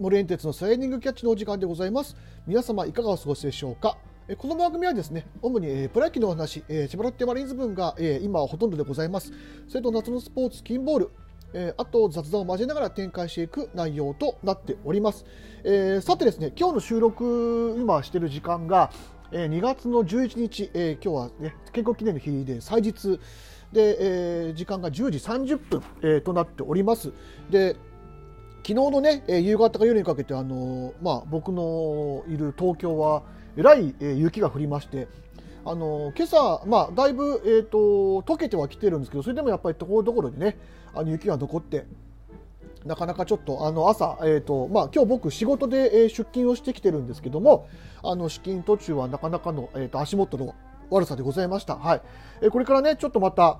モレン鉄のスライディングキャッチのお時間でございます。皆様いかがお過ごしでしょうか？えこの番組はですね主に、えー、プロ野球のお話、えー、千葉ロッテマリーンズ分が、えー、今はほとんどでございます。それと夏のスポーツ金ボールえー、あと雑談を交えながら展開していく内容となっております、えー、さてですね今日の収録今している時間が、えー、2月の11日、えー、今日は、ね、建国記念の日で祭日で、えー、時間が10時30分、えー、となっております。で昨日のね、えー、夕方から夜にかけて、あのー、まあ、僕のいる東京はえらい、えー、雪が降りましてあの今朝、まあ、だいぶ、えーと、溶けてはきてるんですけどそれでもやっぱりところどころでねあの雪が残ってなかなかちょっとあの朝、えーとまあ、今日僕仕事で、え出勤をしてきてるんですけどもあの出勤途中はなかなかの、えーと、足元の悪さでございました。はいえー、これからねちょっとまた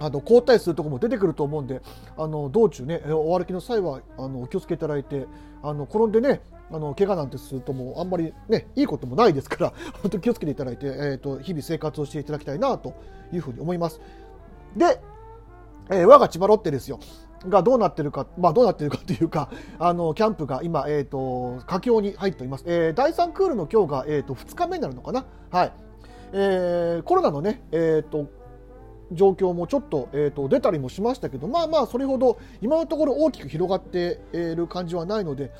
あの交代するとこも出てくると思うんであの道中ねお歩きの際はあのお気をつけいただいてあの転んでねあの怪我なんてするともうあんまりねいいこともないですから本当気をつけていただいて、えーと、日々生活をしていただきたいなというふうに思います。で、えー、我が千葉ロッテですよ。がどうなってるか、まあ、どうなってるかというか、あのキャンプが今、えーと、佳境に入っております。えー、第3クールの今日が、えーと、2日目になるのかな、はいえー、コロナのね、えーと状況もちょっと,、えーと、出たりもしましたけど、まあまあ、それほど今のところ大きく広がっている感じはないので、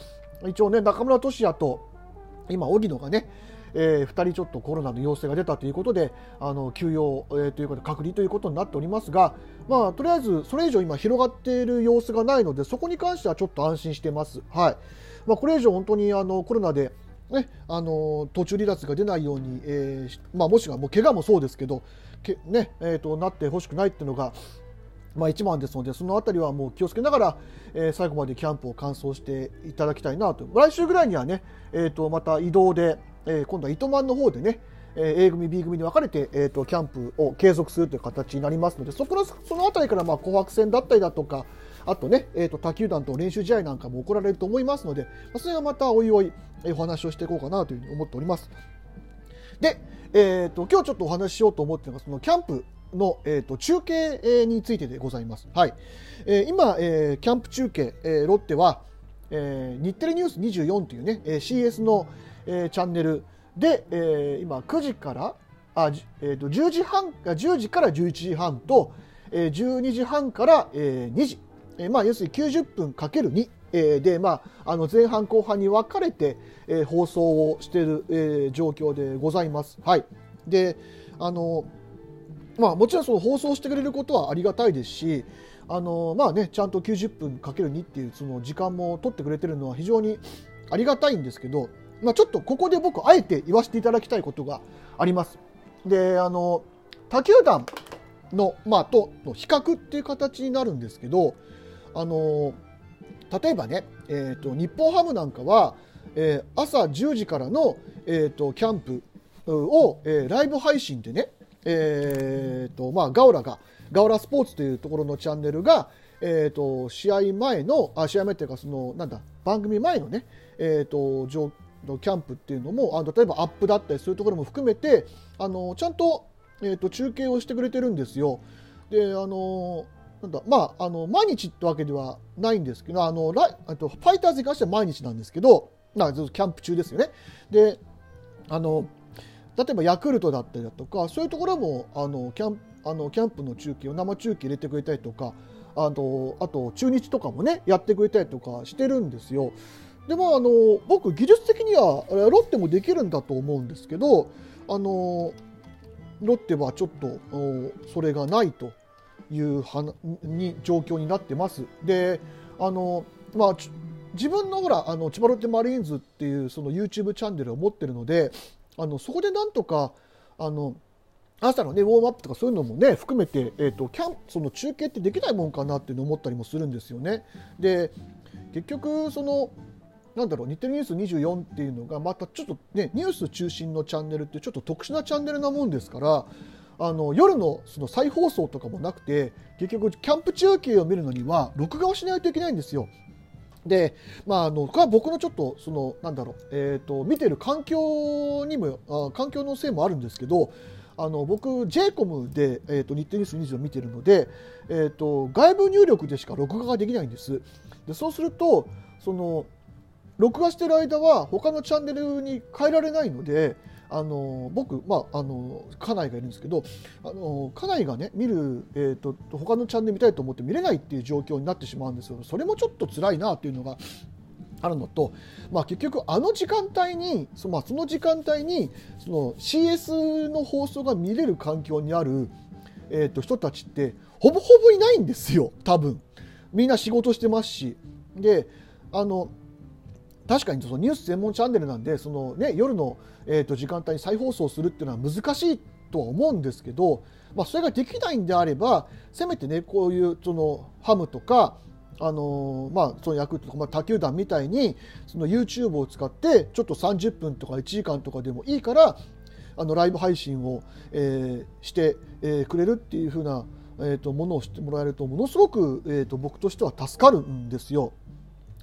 一応ね、中村俊也と今、荻野がね、えー、2人ちょっとコロナの陽性が出たということで、あの休養、えー、ということで隔離ということになっておりますが、まあ、とりあえずそれ以上今広がっている様子がないので、そこに関してはちょっと安心してます。はいまあ、これ以上本当にあのコロナでね、あの途中離脱が出ないように、えーまあ、もしくはもう怪我もそうですけど、けねえーと、なってほしくないっていうのが、まあ、一番ですのでその辺りはもう気をつけながら、えー、最後までキャンプを完走していただきたいなと来週ぐらいにはね、えーと、また移動で、えー、今度は糸満の方でね、A 組 B 組に分かれて、えーと、キャンプを継続するという形になりますのでそこのその辺りからまあ紅白戦だったりだとかあとね、えーと、他球団と練習試合なんかも行われると思いますので、まあ、それはまたおいおい、え、お話をしていこうかなというふうに思っております。で、えーと、今日ちょっとお話ししようと思っているのがそのキャンプの、えーと、中継についてでございます。はい。えー、今、えー、キャンプ中継、えー、ロッテは、えー、日テレニュース24というね、えー、CS の、えー、チャンネル。で、えー、今9時からあ、えーと、10時半10時から11時半と、えー、12時半から、えー、2時。えー、まあ、要するに90分かける2、えー、で、まあ、あの前半後半に分かれて、えー、放送をしている、えー、状況でございます。はい、であのまあ、もちろんその放送してくれることはありがたいですしあの、まあね、ちゃんと90分かける2っていうその時間も取ってくれてるのは非常にありがたいんですけど、まあ、ちょっとここで僕あえて言わせていただきたいことがあります。であの他球団の、まあ、との比較っていう形になるんですけどあの例えばね、えーと、日本ハムなんかは、えー、朝10時からの、えーと、キャンプを、えー、ライブ配信でね、えーとまあ、ガオラがガオラスポーツというところのチャンネルが、えー、と試合前のあ試合前っていうかそのなんだ番組前のね、えー、とキャンプっていうのもあ例えばアップだったりそういうところも含めてあのちゃんと,、えー、と中継をしてくれてるんですよ。であのなんだまあ、あの毎日ってわけではないんですけどあのライとファイターズに関しては毎日なんですけどなキャンプ中ですよね。であの例えばヤクルトだったりだとかそういうところもあのキャンあのキャンプの中継を生中継入れてくれたりとかあのあと中日とかもねやってくれたりとかしてるんですよ。でもあの僕技術的にはロッテもできるんだと思うんですけどあのロッテはちょっとそれがないというに状況になってます。であの、まあ、自分のほらあの千葉ロッテマリーンズっていうその YouTube チャンネルを持ってるのであのそこでなんとかあの朝のねウォームアップとかそういうのもね含めて、えーと、キャンその中継ってできないもんかなっていうの思ったりもするんですよね。で結局そのなんだろう日テレニュース24っていうのがまたちょっとねニュース中心のチャンネルってちょっと特殊なチャンネルなもんですからあの夜のその再放送とかもなくて結局キャンプ中継を見るのには録画をしないといけないんですよ。で、まあ、あのこれは僕のちょっとそのなんだろう、えーと、見てる環境にもあ環境のせいもあるんですけどあの僕 j コムで、えーと、日テレニュース20を見てるので、えーと、外部入力でしか録画ができないんです。でそうするとその録画してる間は他のチャンネルに変えられないのであの僕、まあ、あの家内がいるんですけどあの家内がね見る、えーと、他のチャンネル見たいと思って見れないっていう状況になってしまうんですよ。それもちょっと辛いなっていうのがあるのと、まあ、結局あの時間帯にそ,、まあ、その時間帯にその CS の放送が見れる環境にある、えー、と人たちってほぼほぼいないんですよ多分。みんな仕事してますし。であの確かにそのニュース専門チャンネルなんでその、ね、夜の、えー、と時間帯に再放送するっていうのは難しいとは思うんですけど、まあ、それができないんであればせめてねこういうそのハムとかあのまあ、そのヤクルトとか、まあ、他球団みたいにその YouTube を使ってちょっと30分とか1時間とかでもいいからあのライブ配信を、えー、して、えー、くれるっていう風な、えーと、ものを知ってもらえるとものすごく、えーと僕としては助かるんですよ。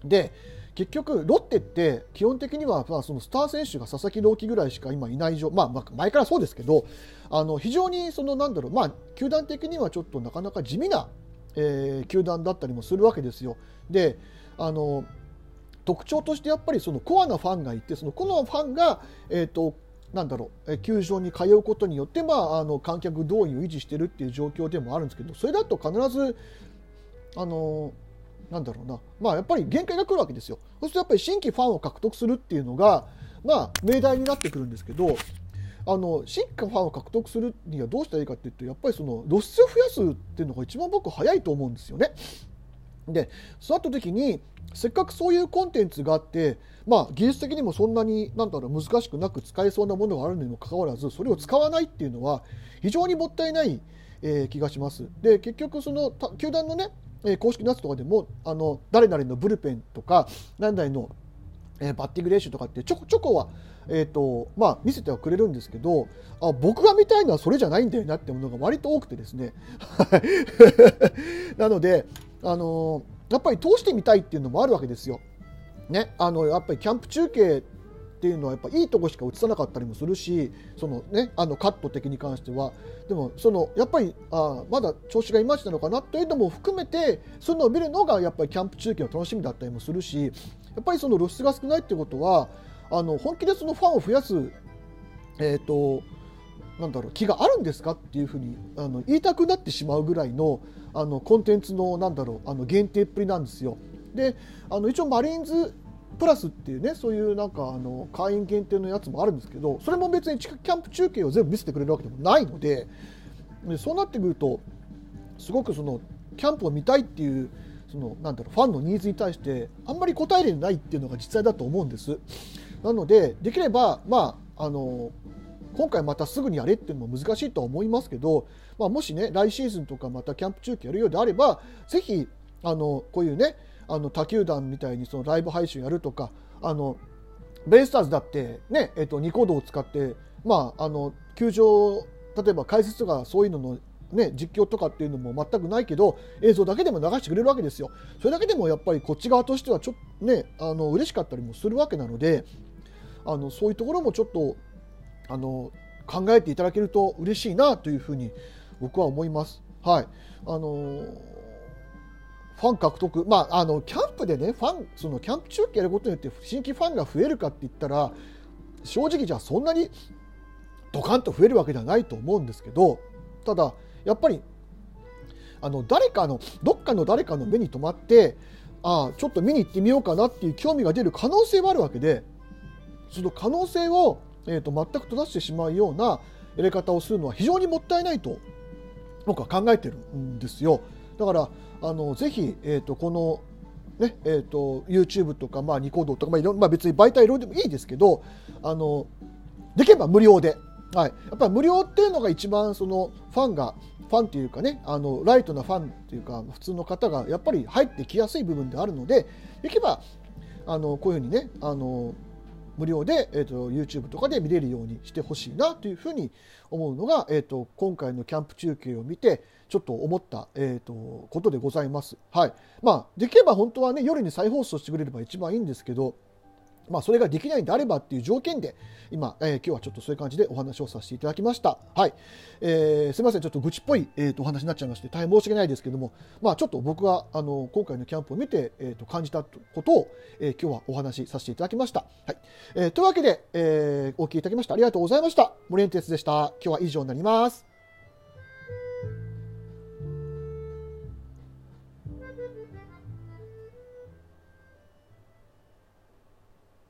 で結局ロッテって基本的にはまあそのスター選手が佐々木朗希ぐらいしか今いない状、まあ、まあ前からそうですけどあの非常にそのなんだろう、まあ、球団的にはちょっとなかなか地味な、えー、球団だったりもするわけですよ。であの特徴としてやっぱりそのコアなファンがいてそのコアなファンが、えーと、なんだろう球場に通うことによって、まあ、あの観客動員を維持しているっていう状況でもあるんですけどそれだと必ずあのなんだろうな、まあ、やっぱり限界が来るわけですよ。そうするとやっぱり新規ファンを獲得するっていうのが、まあ、命題になってくるんですけど、あの新規ファンを獲得するにはどうしたらいいかっていうとやっぱりその露出を増やすっていうのが一番僕早いと思うんですよね。でそうなった時にせっかくそういうコンテンツがあって、まあ、技術的にもそんなになんだろう難しくなく使えそうなものがあるにもかかわらずそれを使わないっていうのは非常にもったいない、えー、気がします。で結局その球団のねえ、公式夏とかでもあの誰々のブルペンとか何々の、え、バッティング練習とかってちょこちょこは、えーとまあ、見せてはくれるんですけどあ僕が見たいのはそれじゃないんだよなってものが割と多くてですね なので、あの、やっぱり通してみたいっていうのもあるわけですよ。ね、あのやっぱりキャンプ中継っていうのはやっぱいいとこしか映さなかったりもするしその、ね、あのカット的に関してはでもそのやっぱりあまだ調子がいまいちなのかなというのも含めてそういうのを見るのがやっぱりキャンプ中継の楽しみだったりもするしやっぱりその露出が少ないっていうことはあの本気でそのファンを増やす、えーと、なんだろう気があるんですかっていうふうにあの言いたくなってしまうぐらいのあのコンテンツのなんだろうあの限定っぷりなんですよ。であの一応マリーンズプラスっていうねそういうなんかあの会員限定のやつもあるんですけどそれも別にキャンプ中継を全部見せてくれるわけでもないのででそうなってくるとすごくそのキャンプを見たいっていうそのなんだろうファンのニーズに対してあんまり応えれないっていうのが実際だと思うんです。なのでできればまああの今回またすぐにやれっていうのも難しいとは思いますけど、まあ、もしね来シーズンとかまたキャンプ中継やるようであればぜひあのこういうねあの他球団みたいにそのライブ配信やるとかあのベイスターズだってね、えっと、ニコ動を使って、まあ、あの球場例えば解説とかそういうのの、ね、実況とかっていうのも全くないけど映像だけでも流してくれるわけですよ。それだけでもやっぱりこっち側としてはちょっとねあの嬉しかったりもするわけなのであのそういうところもちょっとあの考えていただけると嬉しいなというふうに僕は思います。はい、あのファン獲得、まあ、あのキャンプでねファンそのキャンプ中継やることによって新規ファンが増えるかって言ったら正直じゃあそんなにドカンと増えるわけではないと思うんですけどただやっぱりあの誰かのどっかの誰かの目に留まってああちょっと見に行ってみようかなっていう興味が出る可能性はあるわけでその可能性を、えーと、全く閉ざしてしまうようなやり方をするのは非常にもったいないと僕は考えてるんですよ。だからあのぜひ、えーと、このねえーと、YouTube とか、まあ、ニコ動とか、まあいろまあ、別に媒体いろいろでもいいですけどあのできれば無料で、はい、やっぱり無料っていうのが一番そのファンがファンっていうかねあのライトなファンっていうか普通の方がやっぱり入ってきやすい部分であるのでできればあのこういうふうにねあの無料で、えーと、YouTube とかで見れるようにしてほしいなというふうに思うのが、えーと、今回のキャンプ中継を見てちょっと思った、えーと、ことでございます。はいまあ、できれば本当はね夜に再放送してくれれば一番いいんですけどまあ、それができないんであればっていう条件で、今、えー、今日はちょっとそういう感じでお話をさせていただきました。はい。えー、すみません、ちょっと愚痴っぽい、えーと、お話になっちゃいまして、大変申し訳ないですけども、まあ、ちょっと僕が、あの、今回のキャンプを見て、えーと、感じたことを、えー、今日はお話しさせていただきました。はい。えー、というわけで、えー、お聞きいただきましてありがとうございました。森エンテスでした。今日は以上になります。